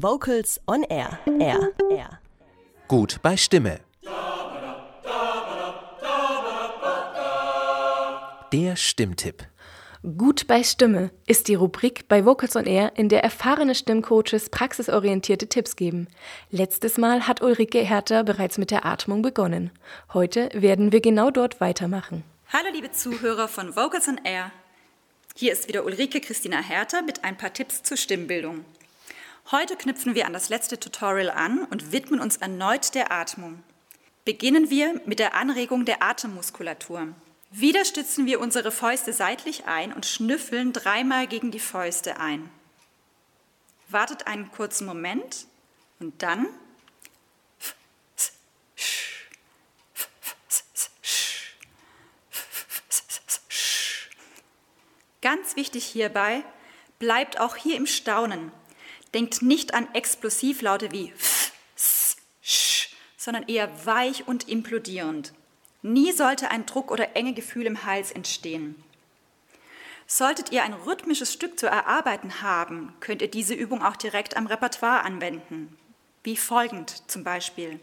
Vocals on Air. Air. Air. Gut bei Stimme. Der Stimmtipp. Gut bei Stimme ist die Rubrik bei Vocals on Air, in der erfahrene Stimmcoaches praxisorientierte Tipps geben. Letztes Mal hat Ulrike Herter bereits mit der Atmung begonnen. Heute werden wir genau dort weitermachen. Hallo liebe Zuhörer von Vocals on Air. Hier ist wieder Ulrike Christina Herter mit ein paar Tipps zur Stimmbildung. Heute knüpfen wir an das letzte Tutorial an und widmen uns erneut der Atmung. Beginnen wir mit der Anregung der Atemmuskulatur. Wieder stützen wir unsere Fäuste seitlich ein und schnüffeln dreimal gegen die Fäuste ein. Wartet einen kurzen Moment und dann Ganz wichtig hierbei, bleibt auch hier im Staunen. Denkt nicht an Explosivlaute wie sondern eher weich und implodierend. Nie sollte ein Druck oder enge Gefühl im Hals entstehen. Solltet ihr ein rhythmisches Stück zu erarbeiten haben, könnt ihr diese Übung auch direkt am Repertoire anwenden. Wie folgend zum Beispiel.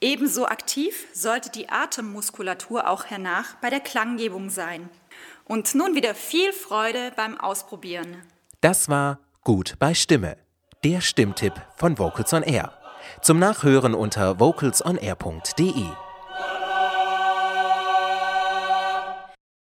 Ebenso aktiv sollte die Atemmuskulatur auch hernach bei der Klanggebung sein. Und nun wieder viel Freude beim Ausprobieren. Das war Gut bei Stimme, der Stimmtipp von Vocals on Air. Zum Nachhören unter vocalsonair.de.